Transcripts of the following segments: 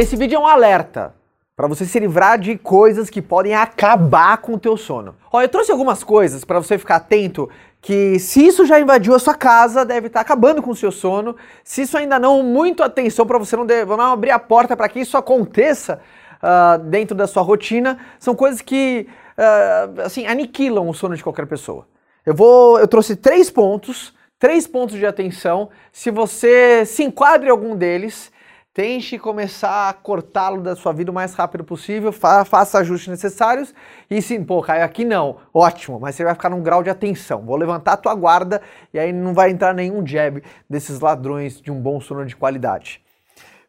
Esse vídeo é um alerta para você se livrar de coisas que podem acabar com o teu sono. Ó, eu trouxe algumas coisas para você ficar atento que se isso já invadiu a sua casa, deve estar tá acabando com o seu sono. Se isso ainda não, muito atenção para você não, deve, não abrir a porta para que isso aconteça uh, dentro da sua rotina, são coisas que uh, assim aniquilam o sono de qualquer pessoa. Eu vou, eu trouxe três pontos, três pontos de atenção. Se você se enquadra em algum deles Tente começar a cortá-lo da sua vida o mais rápido possível, fa faça ajustes necessários e sim, pô, Caio, aqui não, ótimo, mas você vai ficar num grau de atenção. Vou levantar a tua guarda e aí não vai entrar nenhum jab desses ladrões de um bom sono de qualidade.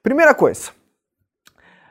Primeira coisa,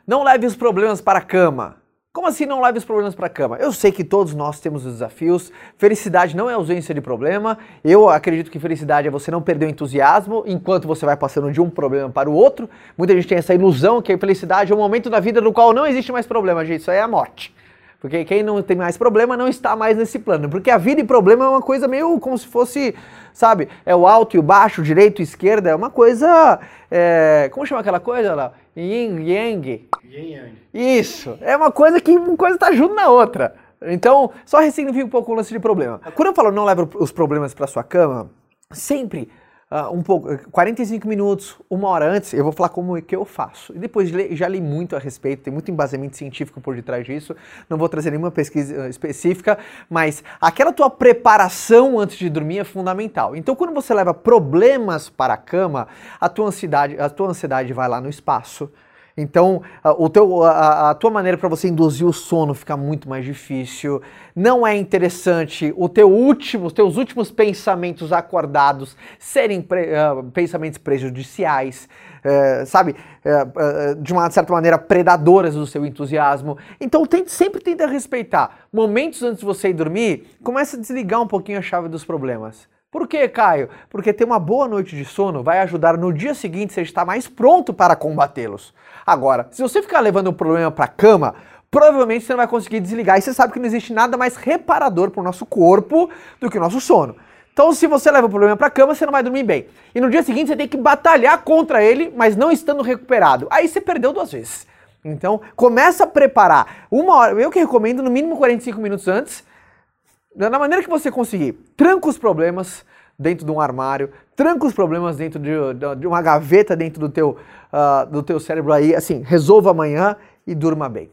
não leve os problemas para a cama. Como assim não leve os problemas para a cama? Eu sei que todos nós temos desafios. Felicidade não é ausência de problema. Eu acredito que felicidade é você não perder o entusiasmo enquanto você vai passando de um problema para o outro. Muita gente tem essa ilusão que a felicidade é um momento da vida no qual não existe mais problema, gente. Isso aí é a morte. Porque quem não tem mais problema não está mais nesse plano. Porque a vida e problema é uma coisa meio como se fosse, sabe, é o alto e o baixo, o direito e esquerda, é uma coisa. É, como chama aquela coisa lá? Yin, yang. Yin yang. Isso. É uma coisa que uma coisa está junto na outra. Então, só ressignifica um pouco o lance de problema. Quando eu falo não leva os problemas para sua cama, sempre uh, um pouco, 45 minutos, uma hora antes, eu vou falar como é que eu faço. E depois já li muito a respeito, tem muito embasamento científico por detrás disso. Não vou trazer nenhuma pesquisa específica, mas aquela tua preparação antes de dormir é fundamental. Então, quando você leva problemas para a cama, a tua ansiedade, a tua ansiedade vai lá no espaço então, o teu, a, a tua maneira para você induzir o sono fica muito mais difícil. Não é interessante o teu último, os teus últimos pensamentos acordados serem pre, uh, pensamentos prejudiciais, uh, sabe? Uh, de uma certa maneira predadoras do seu entusiasmo. Então, tente, sempre tenta respeitar. Momentos antes de você ir dormir, comece a desligar um pouquinho a chave dos problemas. Por que, Caio? Porque ter uma boa noite de sono vai ajudar no dia seguinte você estar mais pronto para combatê-los. Agora, se você ficar levando um problema para a cama, provavelmente você não vai conseguir desligar. E você sabe que não existe nada mais reparador para o nosso corpo do que o nosso sono. Então, se você leva o problema para a cama, você não vai dormir bem. E no dia seguinte você tem que batalhar contra ele, mas não estando recuperado. Aí você perdeu duas vezes. Então, começa a preparar uma hora. Eu que recomendo no mínimo 45 minutos antes da maneira que você conseguir, tranca os problemas dentro de um armário, tranca os problemas dentro de, de uma gaveta dentro do teu, uh, do teu cérebro aí, assim, resolva amanhã e durma bem.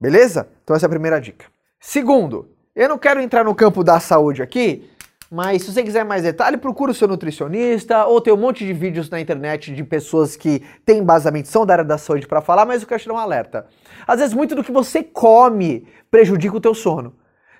Beleza? Então essa é a primeira dica. Segundo, eu não quero entrar no campo da saúde aqui, mas se você quiser mais detalhe, procura o seu nutricionista, ou tem um monte de vídeos na internet de pessoas que têm embasamento, são da área da saúde para falar, mas eu quero te dar um alerta. Às vezes muito do que você come prejudica o teu sono.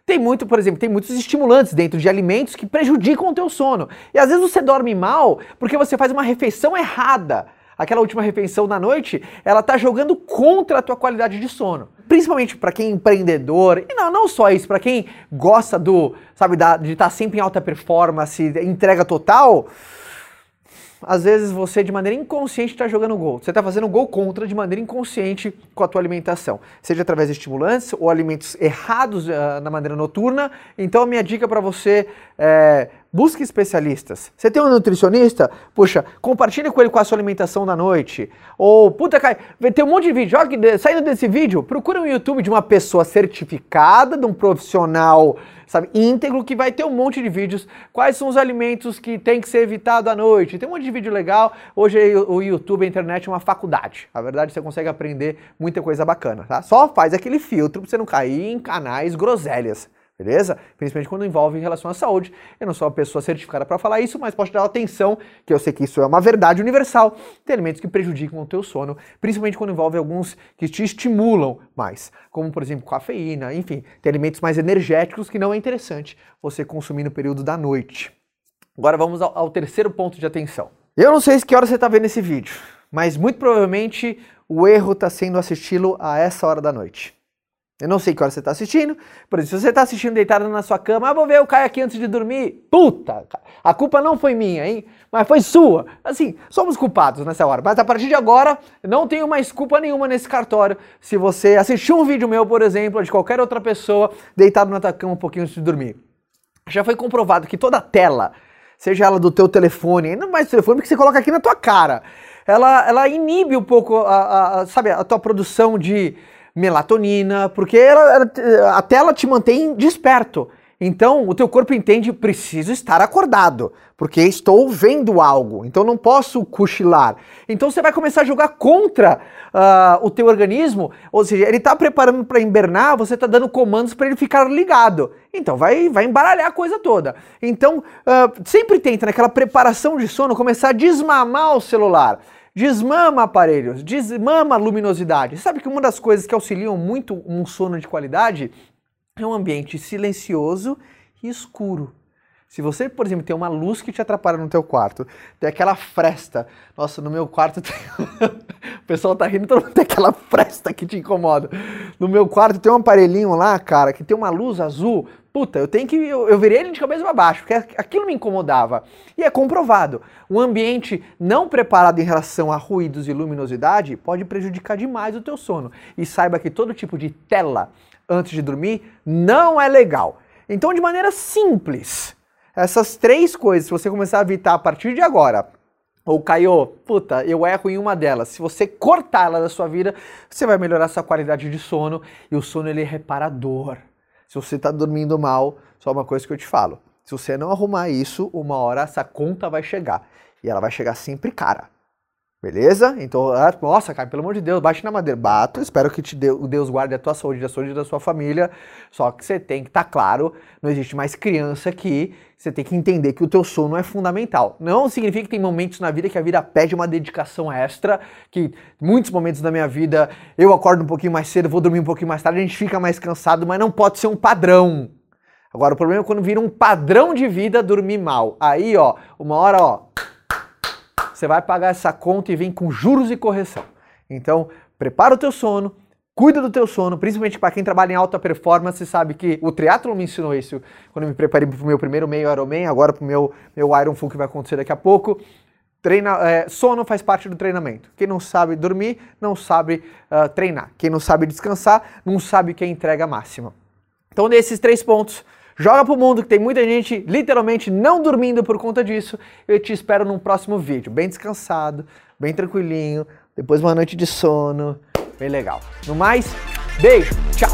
Tem muito, por exemplo, tem muitos estimulantes dentro de alimentos que prejudicam o teu sono. E às vezes você dorme mal porque você faz uma refeição errada. Aquela última refeição da noite, ela tá jogando contra a tua qualidade de sono. Principalmente para quem é empreendedor, e não, não só isso, para quem gosta do, sabe, da, de estar tá sempre em alta performance, entrega total, às vezes você de maneira inconsciente está jogando gol. Você está fazendo gol contra de maneira inconsciente com a tua alimentação, seja através de estimulantes ou alimentos errados uh, na maneira noturna. Então a minha dica para você é busque especialistas. Você tem um nutricionista? Puxa, compartilhe com ele com a sua alimentação da noite. Ou, puta, cara, tem um monte de vídeo. Olha, saindo desse vídeo, procura um YouTube de uma pessoa certificada, de um profissional sabe, íntegro, que vai ter um monte de vídeos. Quais são os alimentos que tem que ser evitado à noite? Tem um monte de vídeo legal. Hoje o YouTube, a internet é uma faculdade. A verdade, você consegue aprender muita coisa bacana, tá? Só faz aquele filtro pra você não cair em canais groselhas. Beleza? Principalmente quando envolve em relação à saúde. Eu não sou uma pessoa certificada para falar isso, mas posso dar atenção, que eu sei que isso é uma verdade universal. Tem elementos que prejudicam o teu sono, principalmente quando envolve alguns que te estimulam mais, como por exemplo cafeína, enfim, tem alimentos mais energéticos que não é interessante você consumir no período da noite. Agora vamos ao, ao terceiro ponto de atenção. Eu não sei que hora você está vendo esse vídeo, mas muito provavelmente o erro está sendo assisti-lo a essa hora da noite. Eu não sei que hora você está assistindo. Por exemplo, se você está assistindo deitado na sua cama, ah, vou ver o Caio aqui antes de dormir. Puta! A culpa não foi minha, hein? Mas foi sua. Assim, somos culpados nessa hora. Mas a partir de agora, não tenho mais culpa nenhuma nesse cartório. Se você assistiu um vídeo meu, por exemplo, ou de qualquer outra pessoa, deitado na tua cama um pouquinho antes de dormir. Já foi comprovado que toda tela, seja ela do teu telefone, não mais do telefone, porque você coloca aqui na tua cara ela, ela inibe um pouco a, a, sabe, a tua produção de melatonina, porque ela, ela, a tela te mantém desperto. Então, o teu corpo entende, preciso estar acordado, porque estou vendo algo, então não posso cochilar. Então você vai começar a jogar contra uh, o teu organismo, ou seja, ele está preparando para invernar, você está dando comandos para ele ficar ligado. Então vai, vai embaralhar a coisa toda. Então, uh, sempre tenta naquela preparação de sono começar a desmamar o celular. Desmama aparelhos, desmama luminosidade. Sabe que uma das coisas que auxiliam muito um sono de qualidade é um ambiente silencioso e escuro. Se você, por exemplo, tem uma luz que te atrapalha no teu quarto, tem aquela fresta. Nossa, no meu quarto tem... o pessoal tá rindo, todo mundo tem aquela fresta que te incomoda. No meu quarto tem um aparelhinho lá, cara, que tem uma luz azul. Puta, eu tenho que. Eu, eu virei ele de cabeça para baixo, porque aquilo me incomodava. E é comprovado. Um ambiente não preparado em relação a ruídos e luminosidade pode prejudicar demais o teu sono. E saiba que todo tipo de tela antes de dormir não é legal. Então, de maneira simples, essas três coisas, se você começar a evitar a partir de agora, ou Caio, puta, eu erro em uma delas. Se você cortar ela da sua vida, você vai melhorar sua qualidade de sono e o sono ele é reparador. Se você está dormindo mal, só uma coisa que eu te falo. Se você não arrumar isso, uma hora essa conta vai chegar. E ela vai chegar sempre cara. Beleza? Então, ah, nossa, cara, pelo amor de Deus, bate na madeira. Bato, espero que te o Deus guarde a tua saúde, a saúde da sua família. Só que você tem que estar tá claro, não existe mais criança aqui. Você tem que entender que o teu sono é fundamental. Não significa que tem momentos na vida que a vida pede uma dedicação extra, que muitos momentos da minha vida eu acordo um pouquinho mais cedo, vou dormir um pouquinho mais tarde, a gente fica mais cansado, mas não pode ser um padrão. Agora, o problema é quando vira um padrão de vida dormir mal. Aí, ó, uma hora, ó, você vai pagar essa conta e vem com juros e correção. Então, prepara o teu sono, cuida do teu sono, principalmente para quem trabalha em alta performance, sabe que o triatlo me ensinou isso quando eu me preparei para o meu primeiro meio Ironman, agora para o meu, meu Iron Full que vai acontecer daqui a pouco. Treina, é, sono faz parte do treinamento. Quem não sabe dormir, não sabe uh, treinar. Quem não sabe descansar, não sabe que é entrega máxima. Então, desses três pontos, Joga pro mundo que tem muita gente literalmente não dormindo por conta disso. Eu te espero num próximo vídeo, bem descansado, bem tranquilinho, depois uma noite de sono, bem legal. No mais, beijo, tchau.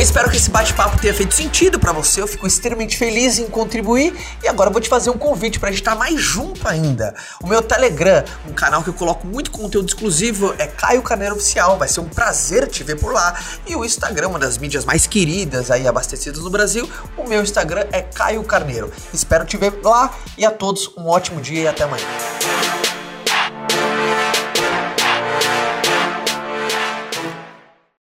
Eu espero que esse bate-papo tenha feito sentido para você. Eu fico extremamente feliz em contribuir e agora eu vou te fazer um convite para a gente estar mais junto ainda. O meu Telegram, um canal que eu coloco muito conteúdo exclusivo, é Caio Carneiro Oficial. Vai ser um prazer te ver por lá. E o Instagram, uma das mídias mais queridas aí abastecidas no Brasil, o meu Instagram é Caio Carneiro. Espero te ver lá e a todos um ótimo dia e até amanhã.